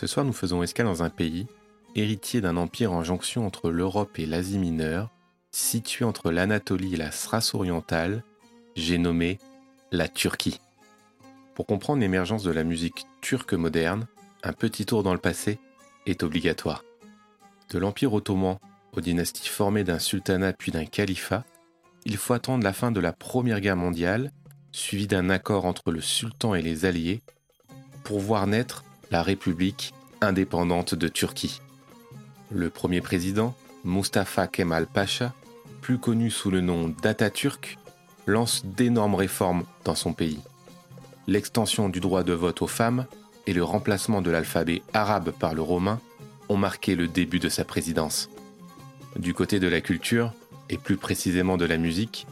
Ce soir, nous faisons escale dans un pays, héritier d'un empire en jonction entre l'Europe et l'Asie mineure, situé entre l'Anatolie et la Thrace orientale, j'ai nommé la Turquie. Pour comprendre l'émergence de la musique turque moderne, un petit tour dans le passé est obligatoire. De l'Empire ottoman aux dynasties formées d'un sultanat puis d'un califat, il faut attendre la fin de la Première Guerre mondiale, suivi d'un accord entre le sultan et les alliés, pour voir naître la République indépendante de Turquie. Le premier président, Mustafa Kemal Pacha, plus connu sous le nom d'Atatürk, lance d'énormes réformes dans son pays l'extension du droit de vote aux femmes et le remplacement de l'alphabet arabe par le romain ont marqué le début de sa présidence. Du côté de la culture, et plus précisément de la musique,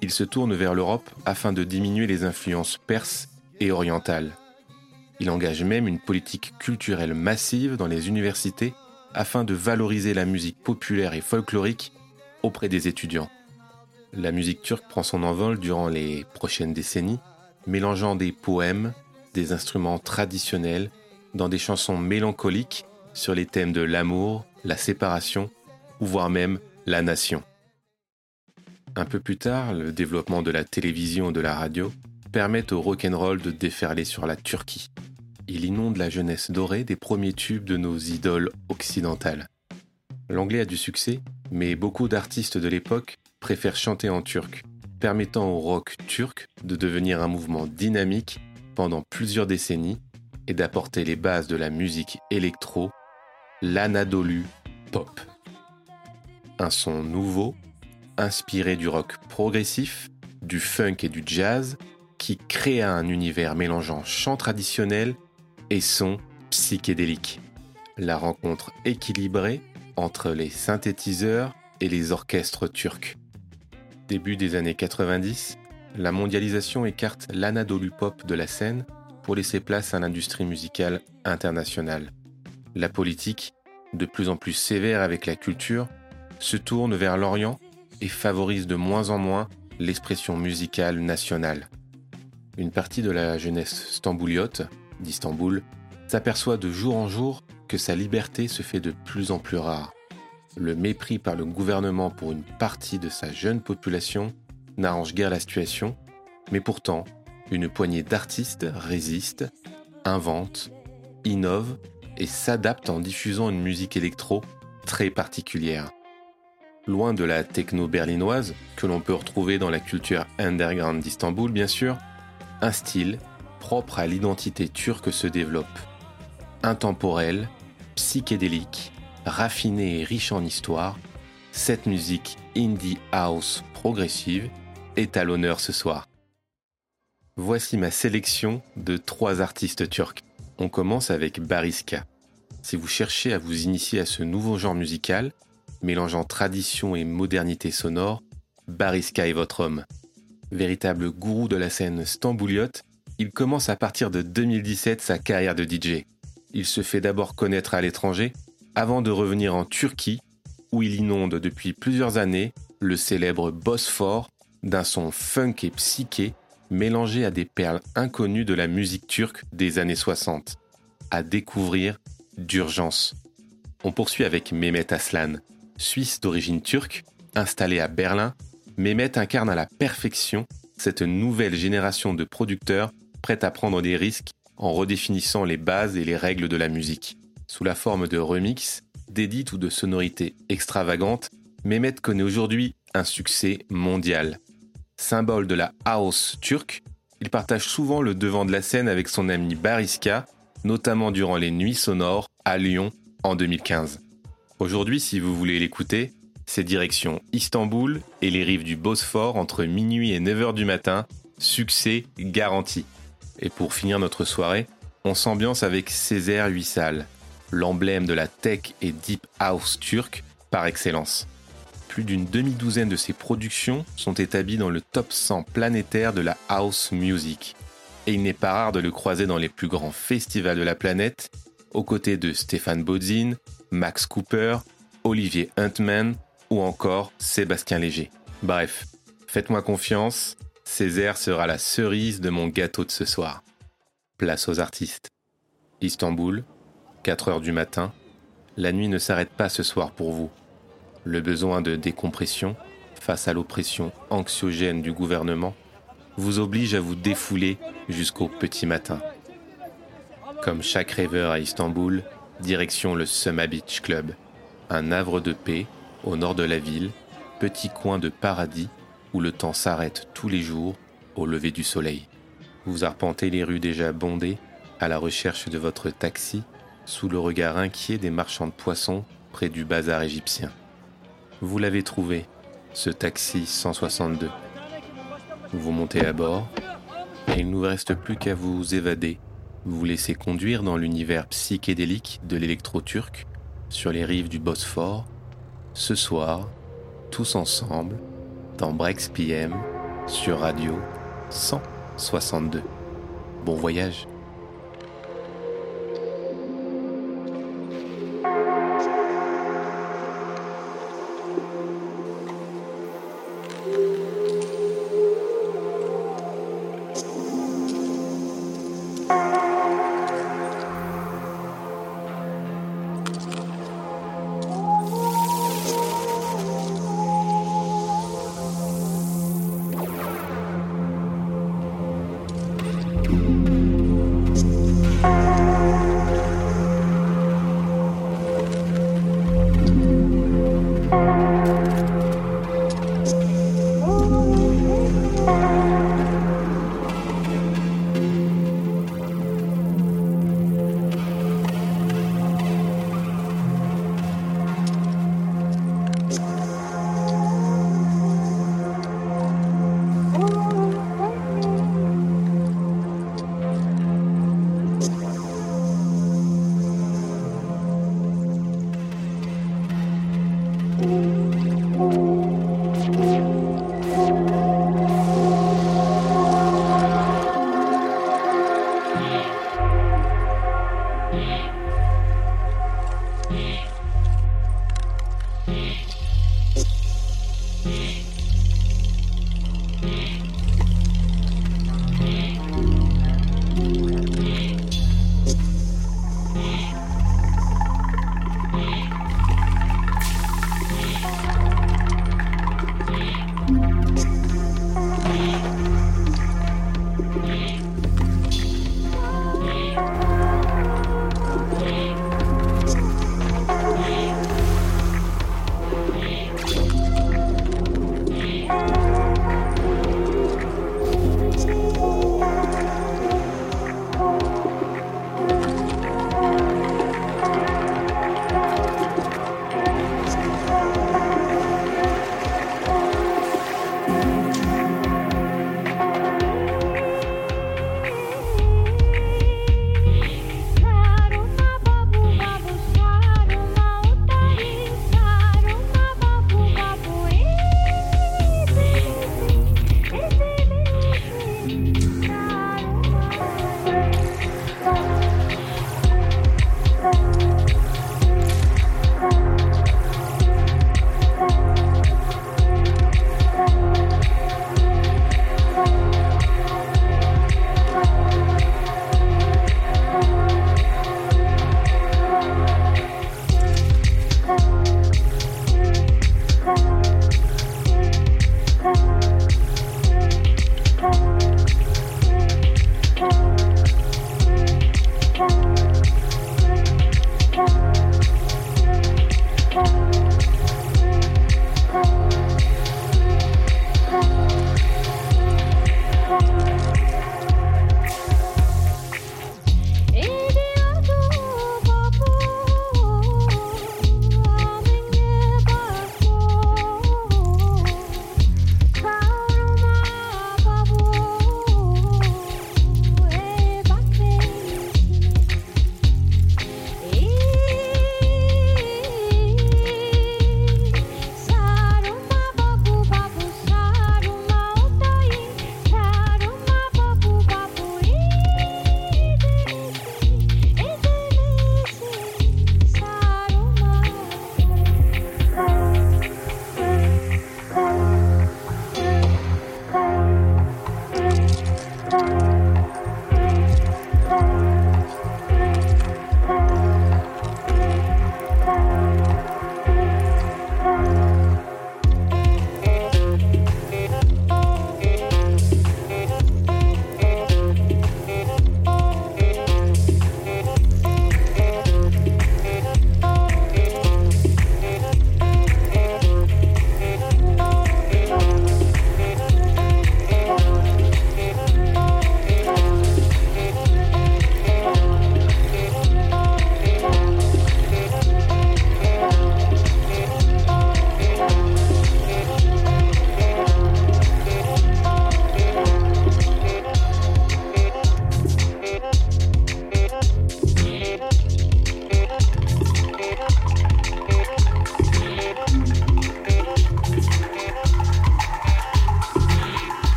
il se tourne vers l'Europe afin de diminuer les influences perses et orientales. Il engage même une politique culturelle massive dans les universités afin de valoriser la musique populaire et folklorique auprès des étudiants. La musique turque prend son envol durant les prochaines décennies mélangeant des poèmes, des instruments traditionnels, dans des chansons mélancoliques sur les thèmes de l'amour, la séparation, ou voire même la nation. Un peu plus tard, le développement de la télévision et de la radio permet au rock'n'roll de déferler sur la Turquie. Il inonde la jeunesse dorée des premiers tubes de nos idoles occidentales. L'anglais a du succès, mais beaucoup d'artistes de l'époque préfèrent chanter en turc, permettant au rock turc de devenir un mouvement dynamique pendant plusieurs décennies et d'apporter les bases de la musique électro, l'Anadolu pop. Un son nouveau, inspiré du rock progressif, du funk et du jazz, qui créa un univers mélangeant chant traditionnel et son psychédélique. La rencontre équilibrée entre les synthétiseurs et les orchestres turcs. Début des années 90, la mondialisation écarte l'Anadolu pop de la scène pour laisser place à l'industrie musicale internationale. La politique, de plus en plus sévère avec la culture, se tourne vers l'Orient et favorise de moins en moins l'expression musicale nationale. Une partie de la jeunesse stambouliote, d'Istanbul, s'aperçoit de jour en jour que sa liberté se fait de plus en plus rare le mépris par le gouvernement pour une partie de sa jeune population n'arrange guère la situation, mais pourtant, une poignée d'artistes résistent, inventent, innovent et s'adaptent en diffusant une musique électro très particulière. Loin de la techno berlinoise, que l'on peut retrouver dans la culture underground d'Istanbul bien sûr, un style propre à l'identité turque se développe. Intemporel, psychédélique, raffinée et riche en histoire, cette musique indie house progressive est à l'honneur ce soir. Voici ma sélection de trois artistes turcs. On commence avec Bariska. Si vous cherchez à vous initier à ce nouveau genre musical, mélangeant tradition et modernité sonore, Bariska est votre homme. Véritable gourou de la scène stambouliote, il commence à partir de 2017 sa carrière de DJ. Il se fait d'abord connaître à l'étranger avant de revenir en Turquie, où il inonde depuis plusieurs années le célèbre Bosphore d'un son funk et psyché mélangé à des perles inconnues de la musique turque des années 60. À découvrir d'urgence. On poursuit avec Mehmet Aslan. Suisse d'origine turque, installé à Berlin, Mehmet incarne à la perfection cette nouvelle génération de producteurs prêts à prendre des risques en redéfinissant les bases et les règles de la musique. Sous la forme de remix, d'édits ou de sonorités extravagantes, Mehmet connaît aujourd'hui un succès mondial. Symbole de la house turque, il partage souvent le devant de la scène avec son ami Bariska, notamment durant les nuits sonores à Lyon en 2015. Aujourd'hui, si vous voulez l'écouter, c'est direction Istanbul et les rives du Bosphore entre minuit et 9h du matin, succès garanti. Et pour finir notre soirée, on s'ambiance avec Césaire Huissal, l'emblème de la tech et deep house turque par excellence. Plus d'une demi-douzaine de ses productions sont établies dans le top 100 planétaire de la house music. Et il n'est pas rare de le croiser dans les plus grands festivals de la planète, aux côtés de Stéphane Bodzin, Max Cooper, Olivier Huntman ou encore Sébastien Léger. Bref, faites-moi confiance, Césaire sera la cerise de mon gâteau de ce soir. Place aux artistes. Istanbul, 4 heures du matin, la nuit ne s'arrête pas ce soir pour vous. Le besoin de décompression, face à l'oppression anxiogène du gouvernement, vous oblige à vous défouler jusqu'au petit matin. Comme chaque rêveur à Istanbul, direction le Summa Beach Club, un havre de paix au nord de la ville, petit coin de paradis où le temps s'arrête tous les jours au lever du soleil. Vous arpentez les rues déjà bondées à la recherche de votre taxi sous le regard inquiet des marchands de poissons près du bazar égyptien. Vous l'avez trouvé, ce taxi 162. Vous montez à bord et il ne vous reste plus qu'à vous évader, vous laisser conduire dans l'univers psychédélique de l'électro-turc sur les rives du Bosphore, ce soir, tous ensemble, dans Brex PM sur Radio 162. Bon voyage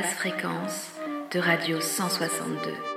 Basse fréquence de Radio 162.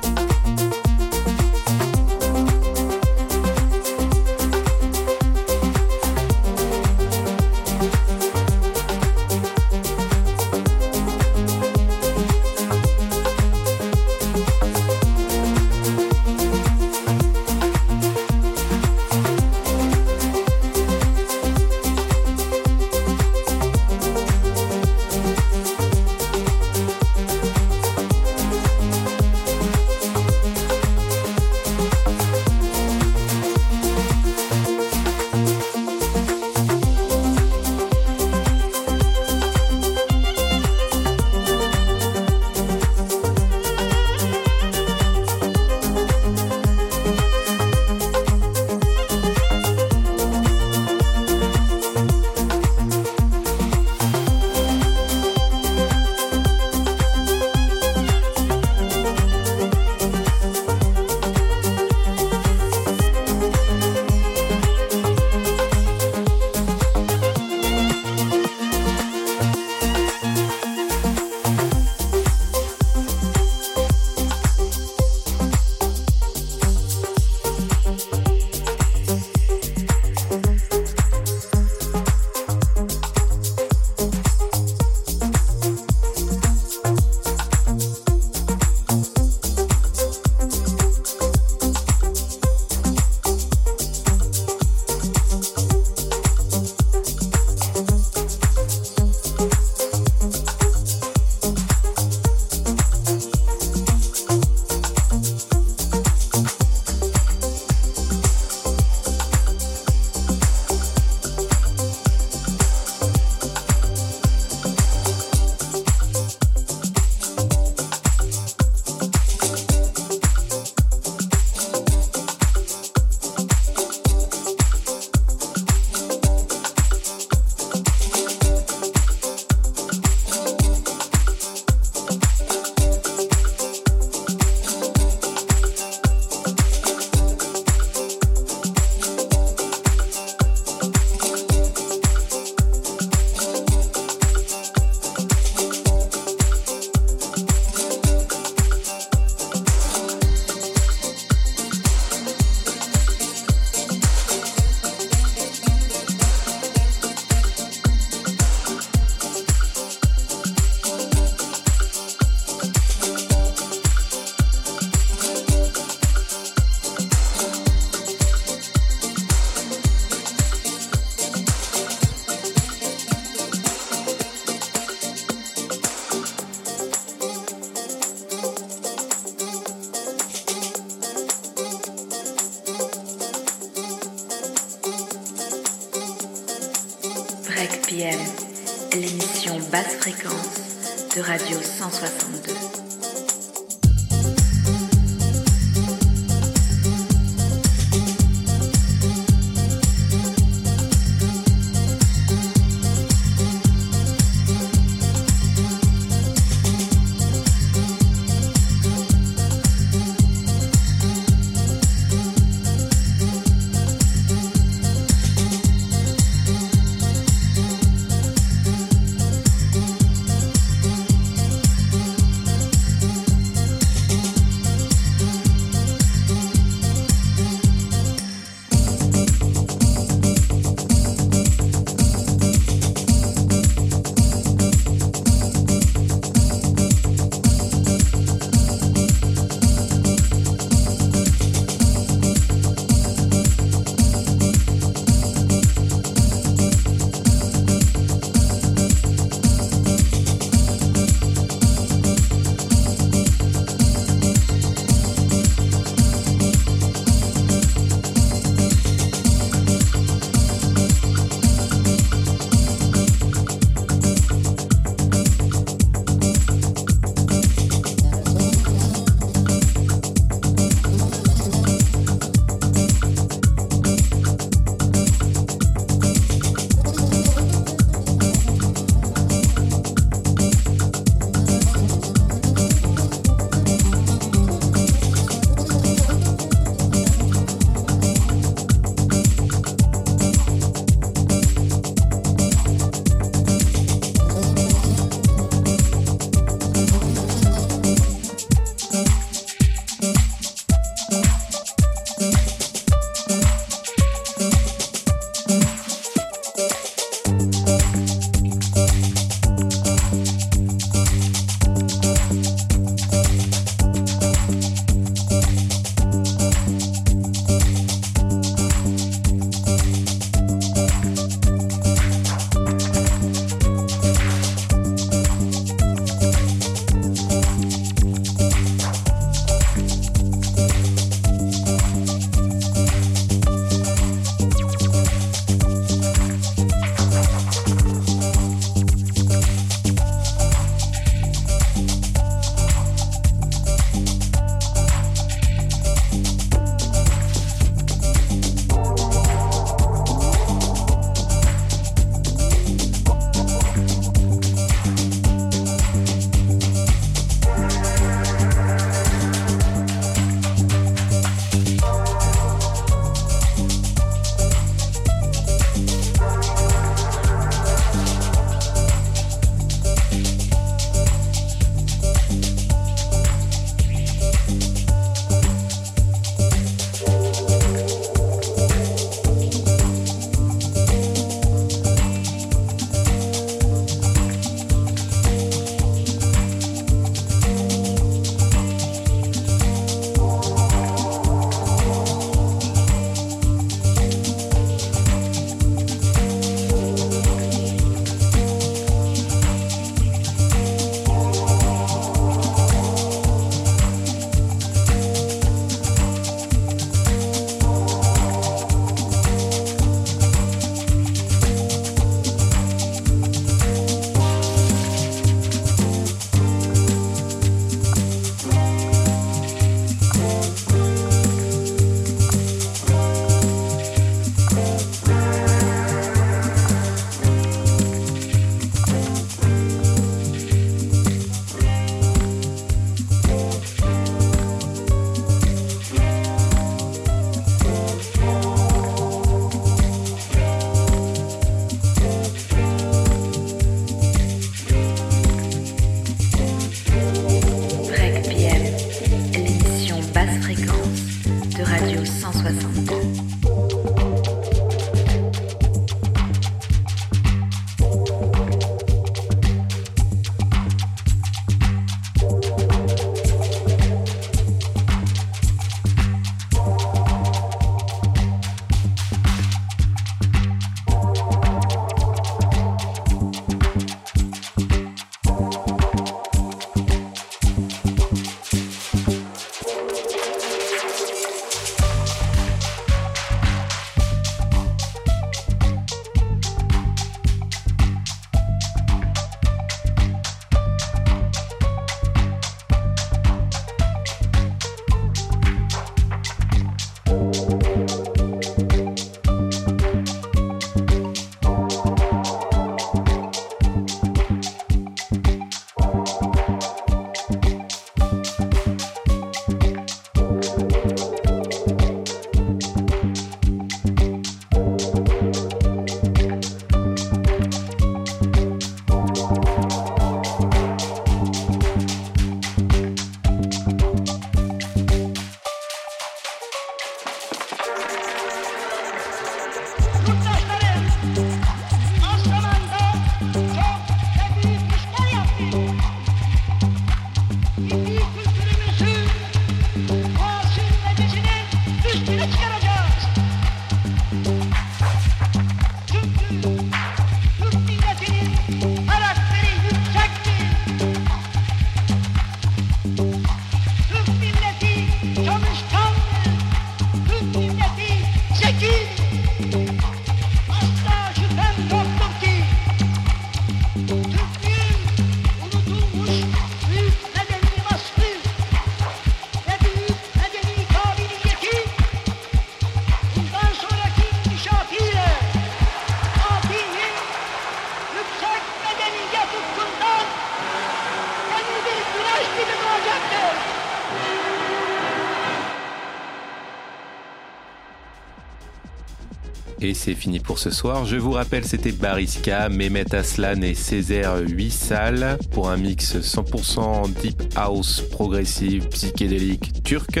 Et c'est fini pour ce soir. Je vous rappelle, c'était Bariska, Mehmet Aslan et Césaire 8 salles pour un mix 100% deep house progressive psychédélique turc.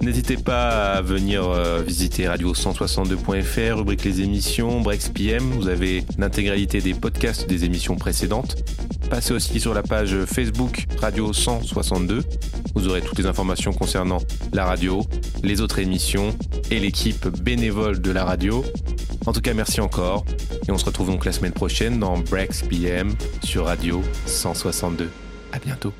N'hésitez pas à venir euh, visiter radio162.fr, rubrique les émissions, Brex PM. Vous avez l'intégralité des podcasts des émissions précédentes. Passez aussi sur la page Facebook Radio 162. Vous aurez toutes les informations concernant la radio, les autres émissions et l'équipe bénévole de la radio. En tout cas, merci encore. Et on se retrouve donc la semaine prochaine dans Brex PM sur Radio 162. À bientôt.